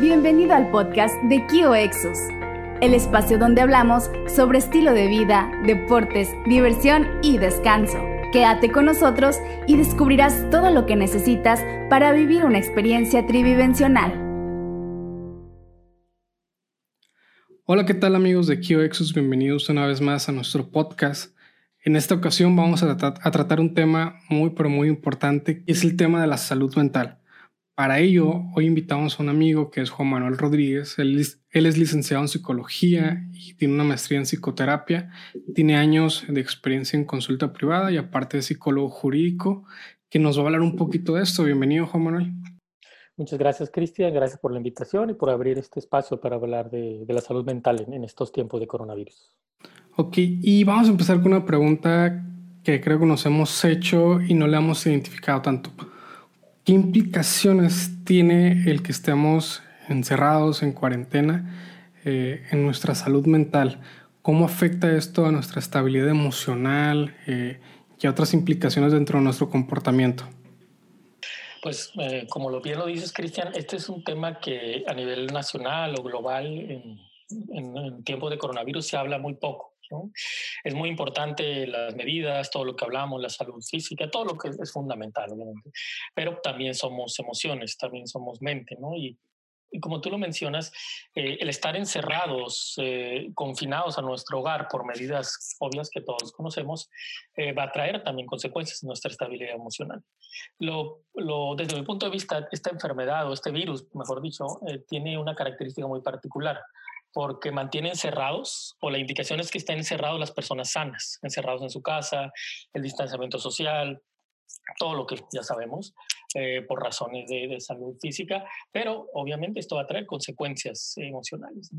Bienvenido al podcast de Kio Exus, el espacio donde hablamos sobre estilo de vida, deportes, diversión y descanso. Quédate con nosotros y descubrirás todo lo que necesitas para vivir una experiencia tridimensional. Hola, ¿qué tal amigos de Kio Exus? Bienvenidos una vez más a nuestro podcast. En esta ocasión vamos a, tratar un tema muy pero muy importante, y es el tema de la salud mental. Para ello, hoy invitamos a un amigo que es Juan Manuel Rodríguez. Él es, licenciado en psicología y tiene una maestría en psicoterapia. Tiene años de experiencia en consulta privada y aparte de psicólogo jurídico, que nos va a hablar un poquito de esto. Bienvenido, Juan Manuel. Muchas gracias, Cristian. Gracias por la invitación y por abrir este espacio para hablar de, la salud mental en, en estos tiempos de coronavirus. Ok, y vamos a empezar con una pregunta que creo que nos hemos hecho y no le hemos identificado tanto. ¿Qué implicaciones tiene el que estemos encerrados en cuarentena eh, en nuestra salud mental? ¿Cómo afecta esto a nuestra estabilidad emocional eh, y a otras implicaciones dentro de nuestro comportamiento? Pues eh, como lo bien lo dices, Cristian, este es un tema que a nivel nacional o global en, en, en tiempo de coronavirus se habla muy poco. Es muy importante las medidas, todo lo que hablamos, la salud física, todo lo que es fundamental, obviamente. Pero también somos emociones, también somos mente, ¿no? Y, como tú lo mencionas, eh, el estar encerrados, eh, confinados a nuestro hogar por medidas obvias que todos conocemos, eh, va a traer también consecuencias en nuestra estabilidad emocional. Lo, lo, desde mi punto de vista, esta enfermedad o este virus, mejor dicho, tiene una característica muy particular porque mantienen cerrados, o la indicación es que estén encerrados las personas sanas, encerrados en su casa, el distanciamiento social, todo lo que ya sabemos, eh, por razones de, salud física, pero obviamente esto va a traer consecuencias emocionales.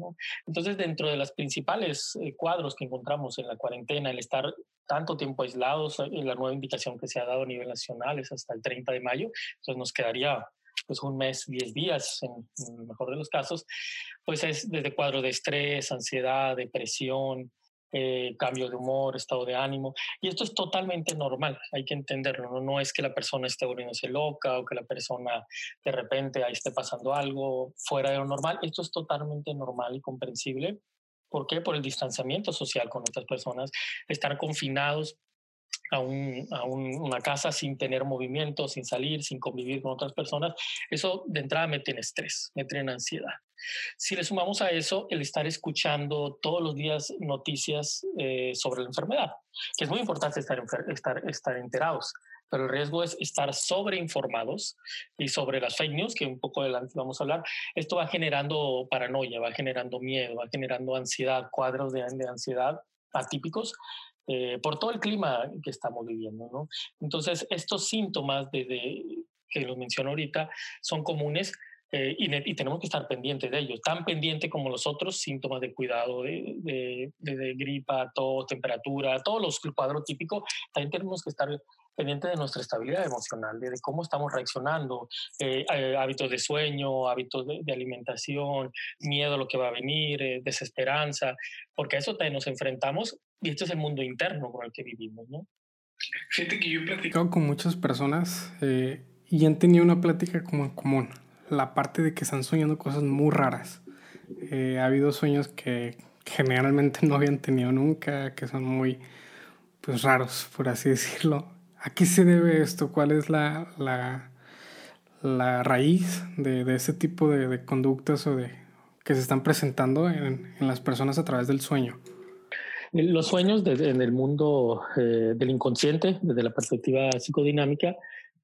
Entonces, dentro de los principales eh, cuadros que encontramos en la cuarentena, el estar tanto tiempo aislados, eh, la nueva indicación que se ha dado a nivel nacional es hasta el 30 de mayo, entonces nos quedaría pues un mes, 10 días en, el mejor de los casos, pues es desde cuadro de estrés, ansiedad, depresión, eh, cambio de humor, estado de ánimo. Y esto es totalmente normal, hay que entenderlo. ¿no? no es que la persona esté volviéndose loca o que la persona de repente ahí esté pasando algo fuera de lo normal. Esto es totalmente normal y comprensible. ¿Por qué? Por el distanciamiento social con otras personas, estar confinados a, una casa sin tener movimiento, sin salir, sin convivir con otras personas, eso de entrada mete en estrés, mete en ansiedad. Si le sumamos a eso el estar escuchando todos los días noticias eh, sobre la enfermedad, que es muy importante estar, estar, estar enterados, pero el riesgo es estar sobreinformados y sobre las fake news, que un poco adelante vamos a hablar, esto va generando paranoia, va generando miedo, va generando ansiedad, cuadros de, de ansiedad atípicos eh, por todo el clima que estamos viviendo. Entonces, estos síntomas de, que los menciono ahorita son comunes eh, y, tenemos que estar pendientes de ellos, tan pendiente como los otros síntomas de cuidado, de, de, de, gripa, tos, temperatura, todos los cuadros típicos, también tenemos que estar pendiente de nuestra estabilidad emocional, de, cómo estamos reaccionando, eh, hábitos de sueño, hábitos de, alimentación, miedo a lo que va a venir, desesperanza, porque a eso también nos enfrentamos y este es el mundo interno con el que vivimos, ¿no? Fíjate que yo he platicado con muchas personas y han tenido una plática como en común, la parte de que están soñando cosas muy raras. ha habido sueños que generalmente no habían tenido nunca, que son muy pues raros, por así decirlo. ¿A qué se debe esto? ¿Cuál es la, la, la raíz de, de ese tipo de, de, conductas o de que se están presentando en, en las personas a través del sueño? Los sueños en el mundo eh, del inconsciente, desde la perspectiva psicodinámica,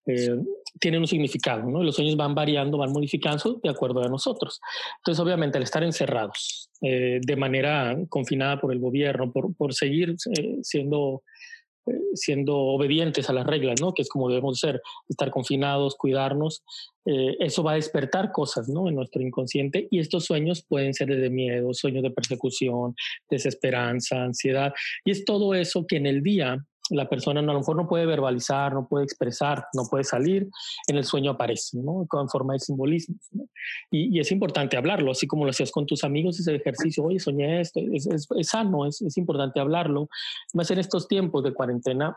eh, tienen un significado, ¿no? Los sueños van variando, van modificando de acuerdo a nosotros. Entonces, obviamente, al estar encerrados eh, de manera confinada por el gobierno, por, por seguir siendo siendo obedientes a las reglas, ¿no? Que es como debemos ser, estar confinados, cuidarnos. Eh, eso va a despertar cosas, ¿no? En nuestro inconsciente y estos sueños pueden ser de miedo, sueños de persecución, desesperanza, ansiedad y es todo eso que en el día la persona no, a lo mejor no puede verbalizar, no puede expresar, no puede salir, en el sueño aparece, ¿no? Con forma de simbolismo. Y, es importante hablarlo, así como lo hacías con tus amigos, ese ejercicio, oye, soñé esto, es, es, sano, es, es, importante hablarlo. Más en estos tiempos de cuarentena,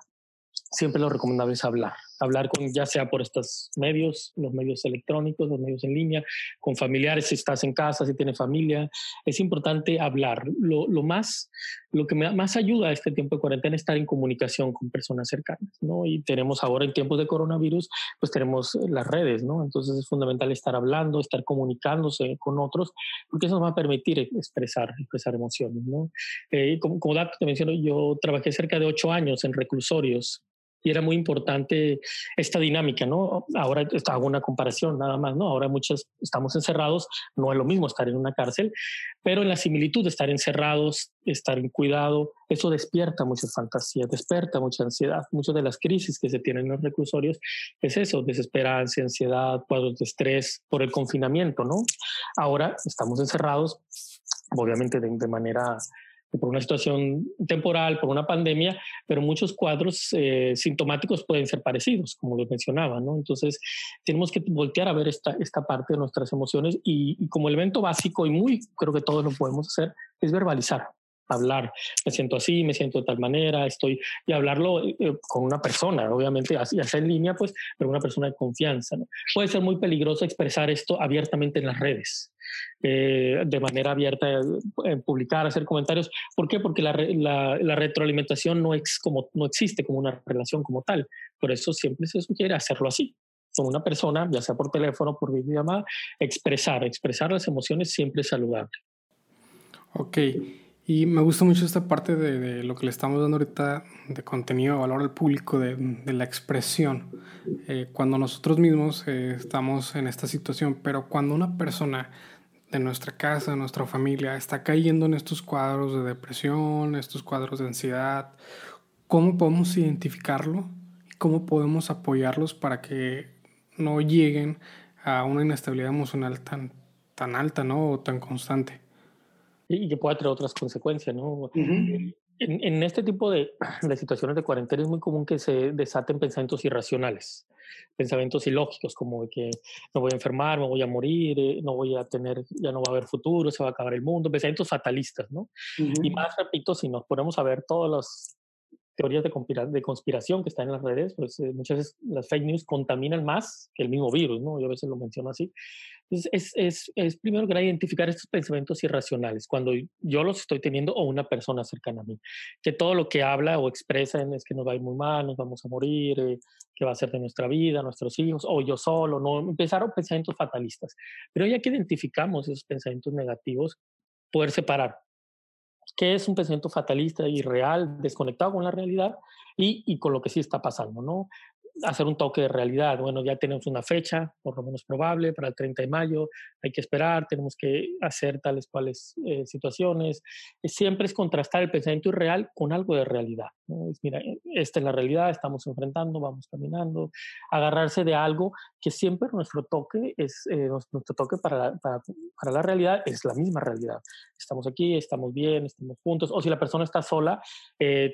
siempre lo recomendable es hablar, hablar con, ya sea por estos medios, los medios electrónicos, los medios en línea, con familiares, si estás en casa, si tienes familia. Es importante hablar. Lo, lo más, lo que más ayuda a este tiempo de cuarentena es estar en comunicación con personas cercanas, ¿no? Y tenemos ahora en tiempos de coronavirus, pues tenemos las redes, ¿no? Entonces es fundamental estar hablando, estar comunicándose con otros, porque eso nos va a permitir expresar, expresar emociones, ¿no? Eh, como, como dato te menciono, yo trabajé cerca de ocho años en reclusorios y era muy importante esta dinámica, ¿no? Ahora hago una comparación nada más, ¿no? Ahora muchos estamos encerrados, no es lo mismo estar en una cárcel, pero en la similitud de estar encerrados, estar en cuidado, eso despierta muchas fantasías, despierta mucha ansiedad. Muchas de las crisis que se tienen en los reclusorios es eso, desesperanza, ansiedad, cuadros de estrés por el confinamiento, ¿no? Ahora estamos encerrados, obviamente de manera por una situación temporal, por una pandemia, pero muchos cuadros eh, sintomáticos pueden ser parecidos, como lo mencionaba, ¿no? Entonces, tenemos que voltear a ver esta, esta parte de nuestras emociones y, y como elemento básico, y muy creo que todos lo podemos hacer, es verbalizar hablar, me siento así, me siento de tal manera, estoy, y hablarlo eh, con una persona, obviamente, ya sea en línea, pues, pero una persona de confianza. ¿no? Puede ser muy peligroso expresar esto abiertamente en las redes. Eh, de manera abierta, eh, publicar, hacer comentarios. ¿Por qué? Porque la, la, retroalimentación no, es como, no existe como una relación como tal. Por eso siempre se sugiere hacerlo así, con una persona, ya sea por teléfono, por videollamada, expresar, expresar las emociones siempre es saludable. Ok, y me gusta mucho esta parte de, lo que le estamos dando ahorita de contenido, de valor al público, de, de la expresión. Eh, cuando nosotros mismos estamos en esta situación, pero cuando una persona de nuestra casa, de nuestra familia, está cayendo en estos cuadros de depresión, estos cuadros de ansiedad, ¿cómo podemos identificarlo? ¿Y cómo podemos apoyarlos para que no lleguen a una inestabilidad emocional tan, tan alta ¿no? o tan constante? Y que pueda tener otras consecuencias, ¿no? En, en, este tipo de, de situaciones de cuarentena es muy común que se desaten pensamientos irracionales pensamientos ilógicos como de que me voy a enfermar, me voy a morir, eh, no voy a tener, ya no va a haber futuro, se va a acabar el mundo, pensamientos fatalistas, ¿no? Y más, repito, si nos ponemos a ver todas las teorías de, de conspiración que están en las redes, pues eh, muchas veces las fake news contaminan más que el mismo virus, ¿no? Yo a veces lo menciono así. Entonces, es, es, es primero que identificar estos pensamientos irracionales cuando yo los estoy teniendo o una persona cercana a mí, que todo lo que habla o expresa es que nos va a ir muy mal, nos vamos a morir, eh, qué va a ser de nuestra vida, nuestros hijos, o yo solo, no, empezaron pensamientos fatalistas. Pero ya que identificamos esos pensamientos negativos, poder separar qué es un pensamiento fatalista y real, desconectado con la realidad y, y, con lo que sí está pasando, ¿no? Hacer un toque de realidad. Bueno, ya tenemos una fecha, por lo menos probable, para el 30 de mayo, hay que esperar, tenemos que hacer tales cuales eh, situaciones. Siempre es contrastar el pensamiento irreal con algo de realidad. Es, mira, eh, esta es la realidad, estamos enfrentando, vamos caminando, agarrarse de algo que siempre nuestro toque es, eh, nuestro toque para la, para, para la realidad es la misma realidad. Estamos aquí, estamos bien, estamos juntos, o si la persona está sola,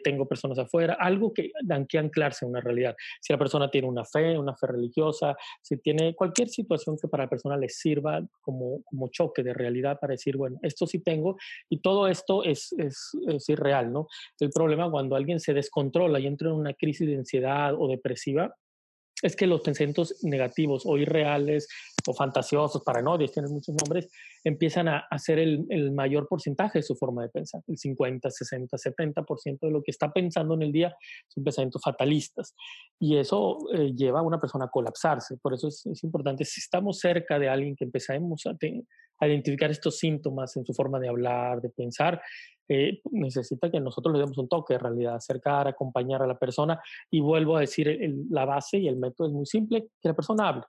tengo personas afuera, algo que dan que anclarse a una realidad. Si la persona tiene una fe, una fe religiosa, si tiene cualquier situación que para la persona le sirva como, como choque de realidad para decir, bueno, esto sí tengo y todo esto es, es, es irreal, ¿no? El problema cuando alguien se descontrola y entra en una crisis de ansiedad o depresiva, es que los pensamientos negativos o irreales o fantasiosos, paranoides, tienen muchos nombres, empiezan a hacer el, mayor porcentaje de su forma de pensar. El 50, 60, 70% de lo que está pensando en el día son pensamientos fatalistas. Y eso eh, lleva a una persona a colapsarse. Por eso es, importante, si estamos cerca de alguien que empezamos a identificar estos síntomas en su forma de hablar, de pensar, eh, necesita que nosotros le demos un toque de realidad, acercar, acompañar a la persona. Y vuelvo a decir, la base y el método es muy simple, que la persona hable.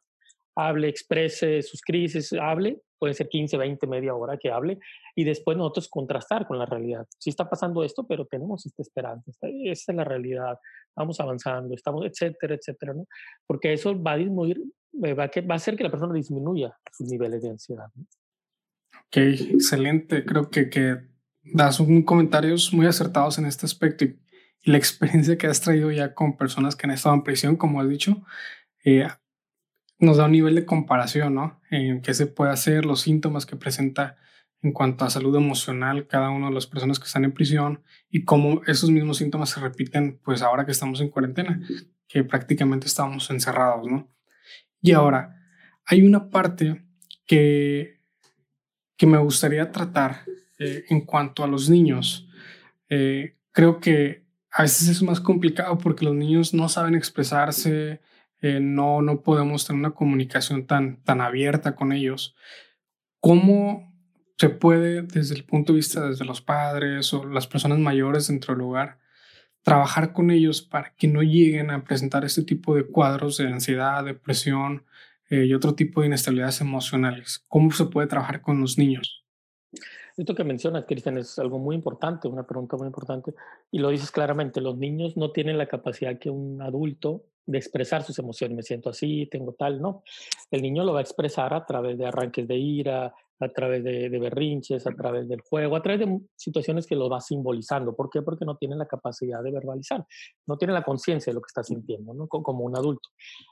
Hable, exprese sus crisis, hable, puede ser 15, 20, media hora que hable, y después nosotros contrastar con la realidad. Sí está pasando esto, pero tenemos esta esperanza, esta, esta es la realidad, vamos avanzando, estamos, etcétera, etcétera, ¿no? Porque eso va a disminuir, eh, va a, va a hacer que la persona disminuya sus niveles de ansiedad. Ok, excelente. Creo que, que das un comentarios muy acertados en este aspecto y, la experiencia que has traído ya con personas que han estado en prisión, como has dicho, eh, nos da un nivel de comparación, ¿no? En qué se puede hacer, los síntomas que presenta en cuanto a salud emocional cada una de las personas que están en prisión y cómo esos mismos síntomas se repiten pues ahora que estamos en cuarentena. que prácticamente estábamos encerrados, ¿no? Y ahora, hay una parte que, que me gustaría tratar eh, en cuanto a los niños. Eh, creo que a veces es más complicado porque los niños no saben expresarse, eh, no, no podemos tener una comunicación tan, tan abierta con ellos. ¿Cómo se puede, desde el punto de vista desde los padres o las personas mayores dentro del lugar, trabajar con ellos para que no lleguen a presentar este tipo de cuadros de ansiedad, depresión eh, y otro tipo de inestabilidades emocionales? ¿Cómo se puede trabajar con los niños? Esto que mencionas, Cristian, es algo muy importante, una pregunta muy importante, y lo dices claramente, los niños no tienen la capacidad que un adulto de expresar sus emociones, me siento así, tengo tal, no. El niño lo va a expresar a través de arranques de ira, a través de, berrinches, a través del juego, a través de situaciones que lo va simbolizando. ¿Por qué? Porque no tiene la capacidad de verbalizar, no tiene la conciencia de lo que está sintiendo, ¿no? como un adulto.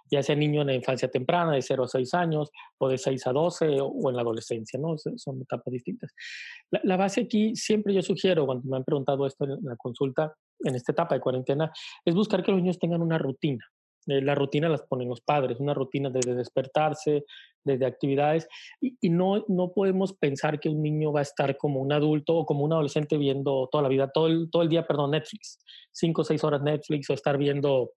Ya sea niño en la infancia temprana, de 0 a 6 años, o de 6 a 12, o en la adolescencia, ¿no? Son etapas distintas. La, base aquí, siempre yo sugiero, cuando me han preguntado esto en la consulta, en esta etapa de cuarentena, es buscar que los niños tengan una rutina. Eh, la rutina las ponen los padres, una rutina desde despertarse, desde actividades, y, no, no podemos pensar que un niño va a estar como un adulto o como un adolescente viendo toda la vida, todo el, todo el día, perdón, Netflix, cinco o seis horas Netflix o estar viendo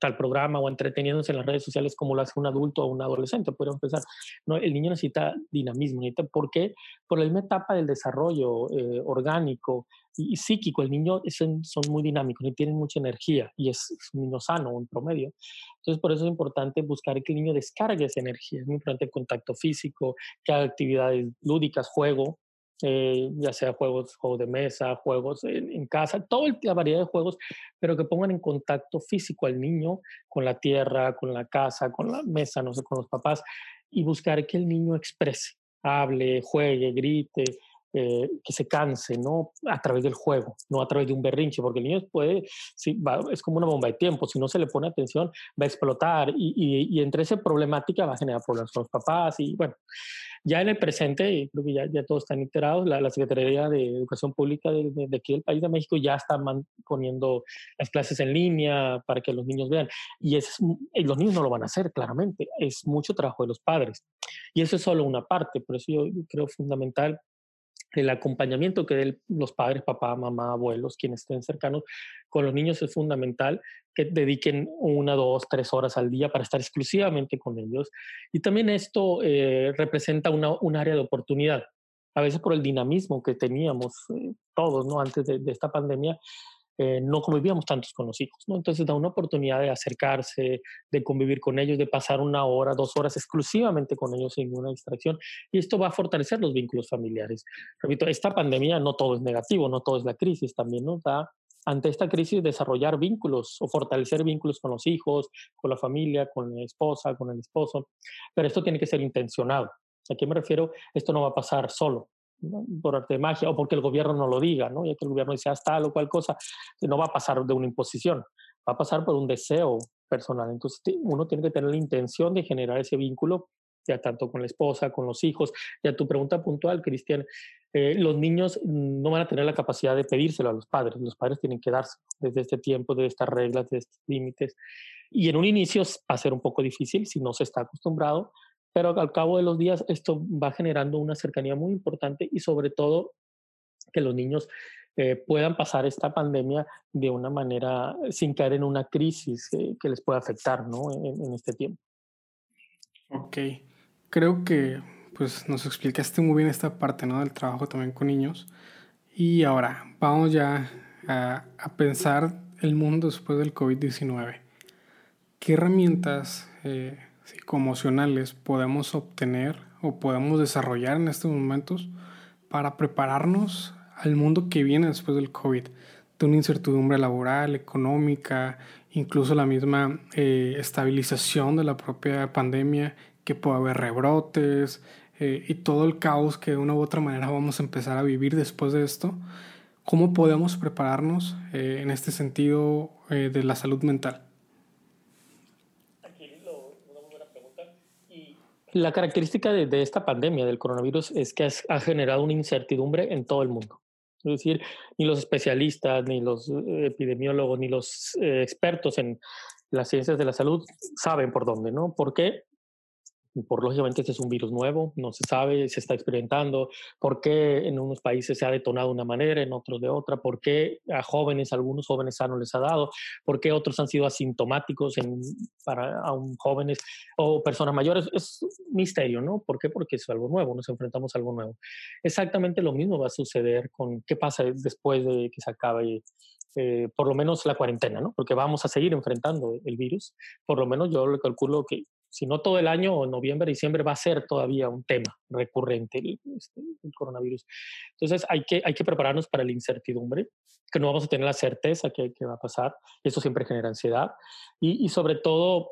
tal programa o entreteniéndose en las redes sociales como lo hace un adulto o un adolescente, podríamos pensar. No, el niño necesita dinamismo, necesita, ¿por qué? Por la misma etapa del desarrollo eh, orgánico y, psíquico. El niño son, son muy dinámicos y tienen mucha energía y es, un niño sano, un promedio. Entonces, por eso es importante buscar que el niño descargue esa energía. Es muy importante el contacto físico, que haga actividades lúdicas, juego, eh, ya sea juegos, juegos de mesa, juegos en, casa, toda la variedad de juegos, pero que pongan en contacto físico al niño con la tierra, con la casa, con la mesa, no sé, con los papás, y buscar que el niño exprese, hable, juegue, grite, eh, que se canse, ¿no? A través del juego, no a través de un berrinche, porque el niño puede, si es como una bomba de tiempo, si no se le pone atención, va a explotar y, y, y entre esa problemática va a generar problemas con los papás y bueno, ya en el presente, creo que ya, ya todos están enterados, la, Secretaría de Educación Pública de, aquí del país de México ya está poniendo las clases en línea para que los niños vean. Y es, los niños no lo van a hacer, claramente. Es mucho trabajo de los padres. Y eso es solo una parte. Por eso yo creo fundamental el acompañamiento que den los padres, papá, mamá, abuelos, quienes estén cercanos con los niños es fundamental que dediquen una, dos, tres horas al día para estar exclusivamente con ellos. Y también esto eh, representa una, un área de oportunidad. A veces por el dinamismo que teníamos eh, todos ¿no? antes de, de, esta pandemia, eh, no convivíamos tantos con los hijos, ¿no? Entonces da una oportunidad de acercarse, de convivir con ellos, de pasar una hora, dos horas exclusivamente con ellos sin ninguna distracción. Y esto va a fortalecer los vínculos familiares. Repito, esta pandemia no todo es negativo, no todo es la crisis, también nos da ante esta crisis desarrollar vínculos o fortalecer vínculos con los hijos, con la familia, con la esposa, con el esposo. Pero esto tiene que ser intencionado. ¿A qué me refiero? Esto no va a pasar solo por arte de magia o porque el gobierno no lo diga, ¿no? ya que el gobierno dice hasta tal o cual cosa, no va a pasar de una imposición, va a pasar por un deseo personal. Entonces uno tiene que tener la intención de generar ese vínculo, ya tanto con la esposa, con los hijos. Ya tu pregunta puntual, Cristian, eh, los niños no van a tener la capacidad de pedírselo a los padres, los padres tienen que darse desde este tiempo, de estas reglas, de estos límites. Y en un inicio va a ser un poco difícil si no se está acostumbrado, pero al cabo de los días esto va generando una cercanía muy importante y sobre todo que los niños eh, puedan pasar esta pandemia de una manera sin caer en una crisis eh, que les pueda afectar ¿no? en, este tiempo. Ok, creo que pues nos explicaste muy bien esta parte ¿no? del trabajo también con niños y ahora vamos ya a, a pensar el mundo después del COVID-19. ¿Qué herramientas eh, psicoemocionales podemos obtener o podemos desarrollar en estos momentos para prepararnos al mundo que viene después del COVID, de una incertidumbre laboral, económica, incluso la misma eh, estabilización de la propia pandemia, que puede haber rebrotes eh, y todo el caos que de una u otra manera vamos a empezar a vivir después de esto. ¿Cómo podemos prepararnos eh, en este sentido de la salud mental? La característica de, esta pandemia del coronavirus es que ha generado una incertidumbre en todo el mundo. Es decir, ni los especialistas, ni los eh, epidemiólogos, ni los eh, expertos en, las ciencias de la salud saben por dónde, ¿no? ¿Por qué? Por lógicamente este es un virus nuevo, no se sabe, se está experimentando, por qué en unos países se ha detonado de una manera, en otros de otra, por qué a jóvenes, algunos jóvenes sanos les ha dado, por qué otros han sido asintomáticos en, para aún jóvenes o personas mayores, es misterio, ¿no? ¿Por qué? Porque es algo nuevo, nos enfrentamos a algo nuevo. Exactamente lo mismo va a suceder con qué pasa después de que se acabe eh, por lo menos la cuarentena, ¿no? Porque vamos a seguir enfrentando el virus. Por lo menos yo le calculo que si no todo el año, o noviembre, diciembre, va a ser todavía un tema recurrente el, este, coronavirus. Entonces hay que, hay que prepararnos para la incertidumbre, que no vamos a tener la certeza que, que va a pasar. Eso siempre genera ansiedad. Y sobre todo,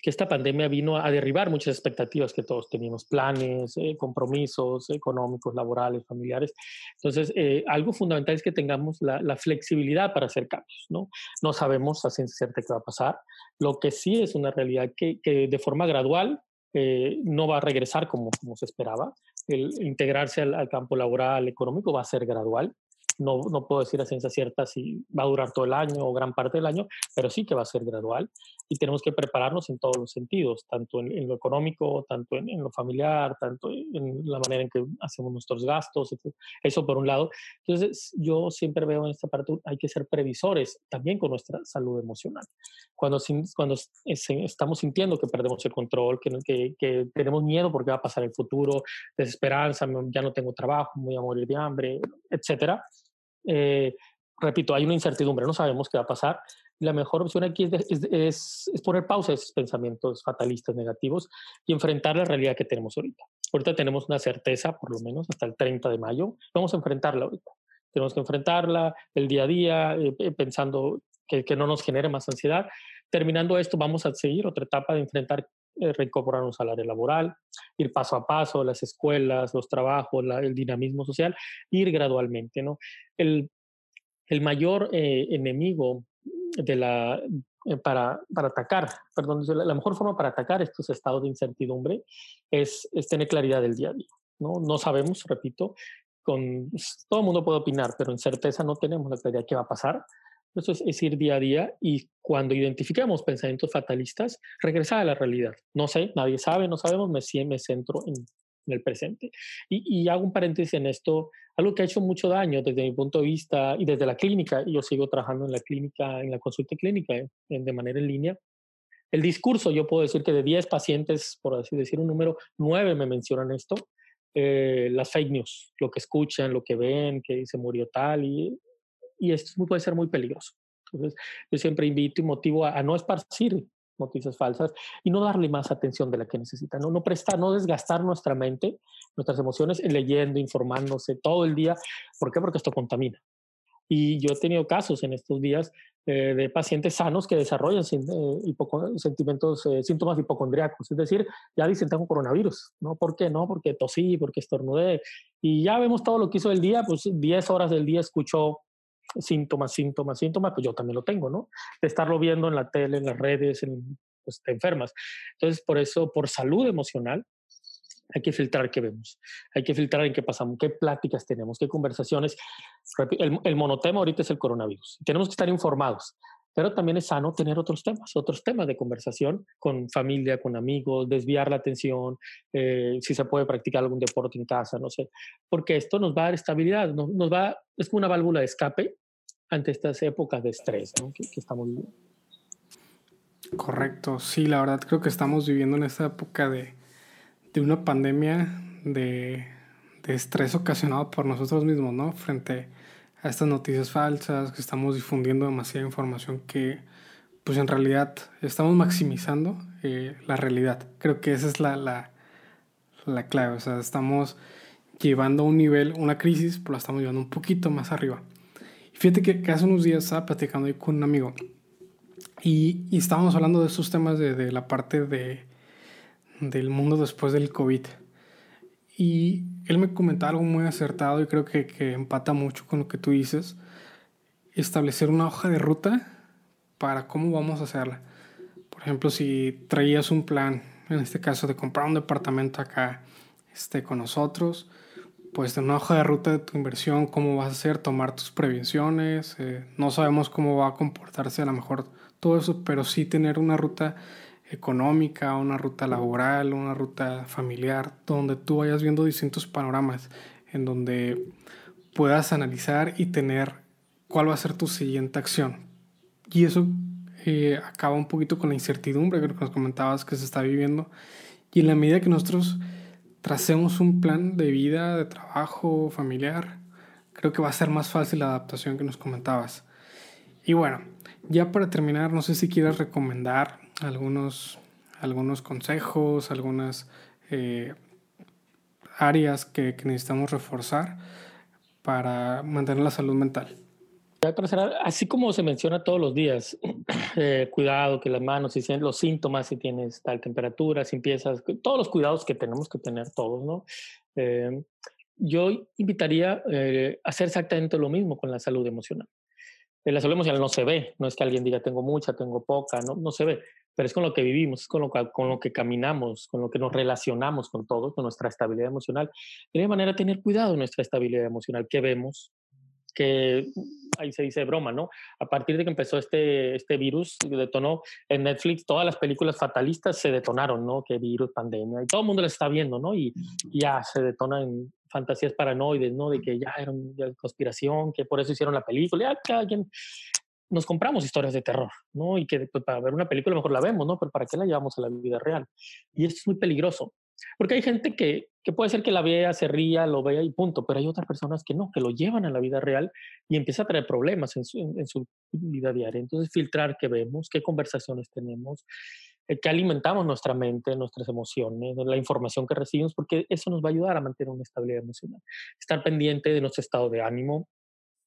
que esta pandemia vino a derribar muchas expectativas que todos teníamos, planes, eh, compromisos económicos, laborales, familiares. Entonces, eh, algo fundamental es que tengamos la, la, flexibilidad para hacer cambios, ¿no? No sabemos a ciencia cierta qué va a pasar. Lo que sí es una realidad que, que de forma gradual eh, no va a regresar como, como se esperaba. El integrarse al, al campo laboral, económico, va a ser gradual no, no puedo decir a ciencia cierta si va a durar todo el año o gran parte del año, pero sí que va a ser gradual y tenemos que prepararnos en todos los sentidos, tanto en, lo económico, tanto en, lo familiar, tanto en la manera en que hacemos nuestros gastos, eso por un lado. Entonces, yo siempre veo en esta parte, hay que ser previsores también con nuestra salud emocional. Cuando, cuando estamos sintiendo que perdemos el control, que, que, que tenemos miedo porque va a pasar el futuro, desesperanza, ya no tengo trabajo, voy a morir de hambre, etcétera, eh, repito, hay una incertidumbre, no sabemos qué va a pasar. La mejor opción aquí es, es, es, poner pausa a esos pensamientos fatalistas negativos y enfrentar la realidad que tenemos ahorita. Ahorita tenemos una certeza, por lo menos hasta el 30 de mayo. Vamos a enfrentarla ahorita. Tenemos que enfrentarla el día a día, eh, eh, pensando que, que, no nos genere más ansiedad. Terminando esto, vamos a seguir otra etapa de enfrentar reincorporar un salario laboral, ir paso a paso, las escuelas, los trabajos, el dinamismo social, ir gradualmente. ¿no? El, el mayor eh, enemigo de la, eh, para, para, atacar, perdón, la, la, mejor forma para atacar estos estados de incertidumbre es, es tener claridad del día a día. ¿no? no sabemos, repito, con, todo el mundo puede opinar, pero en certeza no tenemos la claridad de qué va a pasar. Eso es, ir día a día y cuando identificamos pensamientos fatalistas, regresar a la realidad. No sé, nadie sabe, no sabemos, me, me centro en, en el presente. Y, y, hago un paréntesis en esto, algo que ha hecho mucho daño desde mi punto de vista y desde la clínica, y yo sigo trabajando en la clínica, en la consulta clínica, eh, de manera en línea. El discurso, yo puedo decir que de 10 pacientes, por así decir un número, 9 me mencionan esto, eh, las fake news, lo que escuchan, lo que ven, que se murió tal, y y esto puede ser muy peligroso. Entonces, yo siempre invito y motivo a, a, no esparcir noticias falsas y no darle más atención de la que necesita, no, no prestar, no desgastar nuestra mente, nuestras emociones leyendo, informándose todo el día. ¿Por qué? Porque esto contamina. Y yo he tenido casos en estos días eh, de pacientes sanos que desarrollan eh, sentimientos, eh, síntomas hipocondriacos. Es decir, ya dicen tengo coronavirus. ¿no? ¿Por qué? No, porque tosí, porque estornudé. Y ya vemos todo lo que hizo el día, pues 10 horas del día escuchó síntomas, síntomas, síntomas, pues yo también lo tengo, ¿no? De estarlo viendo en la tele, en las redes, en, pues te enfermas. Entonces, por eso, por salud emocional, hay que filtrar qué vemos, hay que filtrar en qué pasamos, qué pláticas tenemos, qué conversaciones. El, el monotema ahorita es el coronavirus. Tenemos que estar informados, pero también es sano tener otros temas, otros temas de conversación con familia, con amigos, desviar la atención, eh, si se puede practicar algún deporte en casa, no sé, porque esto nos va a dar estabilidad, nos, nos va, es como una válvula de escape ante estas épocas de estrés ¿no? que, que, estamos viviendo. Correcto, sí, la verdad creo que estamos viviendo en esta época de, de una pandemia de, de, estrés ocasionado por nosotros mismos, ¿no? Frente a estas noticias falsas, que estamos difundiendo demasiada información que pues en realidad estamos maximizando eh, la realidad. Creo que esa es la, la, la clave, o sea, estamos llevando a un nivel, una crisis, pero la estamos llevando un poquito más arriba. Fíjate que, hace unos días estaba platicando con un amigo y, y estábamos hablando de esos temas de, de, la parte de, del mundo después del COVID. Y él me comentaba algo muy acertado y creo que, que empata mucho con lo que tú dices. Establecer una hoja de ruta para cómo vamos a hacerla. Por ejemplo, si traías un plan, en este caso de comprar un departamento acá este, con nosotros, pues una hoja de ruta de tu inversión, cómo vas a hacer, tomar tus prevenciones. Eh, no sabemos cómo va a comportarse a lo mejor todo eso, pero sí tener una ruta económica, una ruta laboral, una ruta familiar, donde tú vayas viendo distintos panoramas, en donde puedas analizar y tener cuál va a ser tu siguiente acción. Y eso eh, acaba un poquito con la incertidumbre que nos comentabas que se está viviendo. Y en la medida que nosotros tracemos un plan de vida, de trabajo, familiar, creo que va a ser más fácil la adaptación que nos comentabas. Y bueno, ya para terminar, no sé si quieres recomendar algunos, algunos consejos, algunas eh, áreas que, necesitamos reforzar para mantener la salud mental. Así como se menciona todos los días, eh, cuidado que las manos, si los síntomas, si tienes tal temperatura, si empiezas, todos los cuidados que tenemos que tener todos, ¿no? Eh, yo invitaría a hacer exactamente lo mismo con la salud emocional. La salud emocional no se ve, no es que alguien diga tengo mucha, tengo poca, no, no se ve, pero es con lo que vivimos, es con lo, con lo que caminamos, con lo que nos relacionamos con todo, con nuestra estabilidad emocional. De manera tener cuidado en nuestra estabilidad emocional, que vemos, que ahí se dice broma, ¿no? A partir de que empezó este, este virus, detonó en Netflix, todas las películas fatalistas se detonaron, ¿no? Que virus, pandemia, y todo el mundo las está viendo, ¿no? Y, ya se detonan fantasías paranoides, ¿no? De que ya era una conspiración, que por eso hicieron la película, ya alguien nos compramos historias de terror, ¿no? Y que pues, para ver una película mejor la vemos, ¿no? Pero ¿para qué la llevamos a la vida real? Y esto es muy peligroso, porque hay gente que, que puede ser que la vea, se ría, lo vea y punto, pero hay otras personas que no, que lo llevan a la vida real y empieza a traer problemas en su, en, su vida diaria. Entonces, filtrar qué vemos, qué conversaciones tenemos, qué alimentamos nuestra mente, nuestras emociones, la información que recibimos, porque eso nos va a ayudar a mantener una estabilidad emocional. Estar pendiente de nuestro estado de ánimo,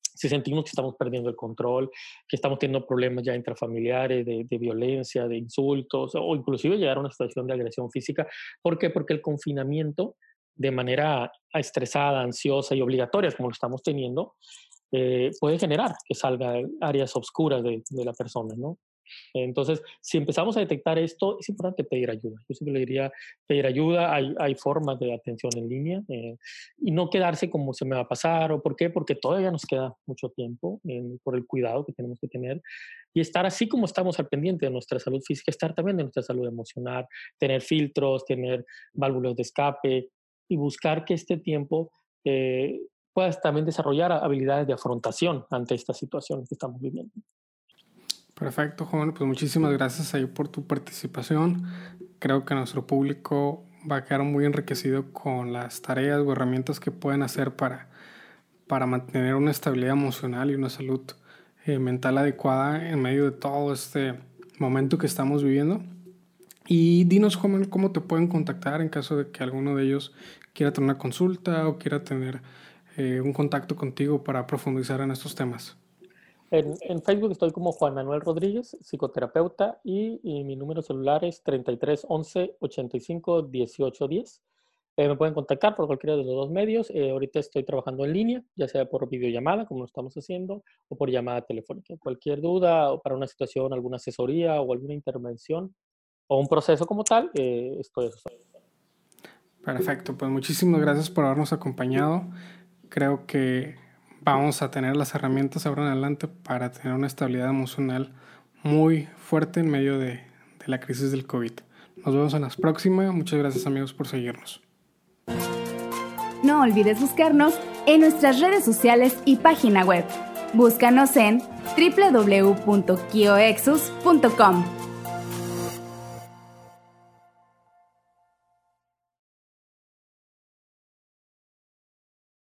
si sentimos que estamos perdiendo el control, que estamos teniendo problemas ya intrafamiliares, de, de, violencia, de insultos, o inclusive llegar a una situación de agresión física. ¿Por qué? Porque el confinamiento, de manera estresada, ansiosa y obligatoria, como lo estamos teniendo, eh, puede generar que salga áreas oscuras de, de la persona, ¿no? Entonces, si empezamos a detectar esto, es importante pedir ayuda. Yo siempre le diría pedir ayuda. Hay, hay formas de atención en línea eh, y no quedarse como se me va a pasar o por qué, porque todavía nos queda mucho tiempo por el cuidado que tenemos que tener y estar así como estamos al pendiente de nuestra salud física, estar también de nuestra salud emocional, tener filtros, tener válvulas de escape y buscar que este tiempo eh, puedas también desarrollar habilidades de afrontación ante esta situación que estamos viviendo. Perfecto, joven. Pues muchísimas gracias ahí por tu participación. Creo que nuestro público va a quedar muy enriquecido con las tareas o herramientas que pueden hacer para, para mantener una estabilidad emocional y una salud eh, mental adecuada en medio de todo este momento que estamos viviendo. Y dinos, joven, cómo te pueden contactar en caso de que alguno de ellos quiera tener una consulta o quiera tener eh, un contacto contigo para profundizar en estos temas. En, Facebook estoy como Juan Manuel Rodríguez, psicoterapeuta, y, mi número celular es 33 11 85 18 10. me pueden contactar por cualquiera de los dos medios. Eh, ahorita estoy trabajando en línea, ya sea por videollamada, como lo estamos haciendo, o por llamada telefónica. Cualquier duda o para una situación, alguna asesoría o alguna intervención o un proceso como tal, eh, estoy Perfecto, pues muchísimas gracias por habernos acompañado. Creo que vamos a tener las herramientas ahora en adelante para tener una estabilidad emocional muy fuerte en medio de, la crisis del COVID. Nos vemos en las próximas. Muchas gracias amigos por seguirnos. No olvides buscarnos en nuestras redes sociales y página web. Búscanos en www.kioexus.com.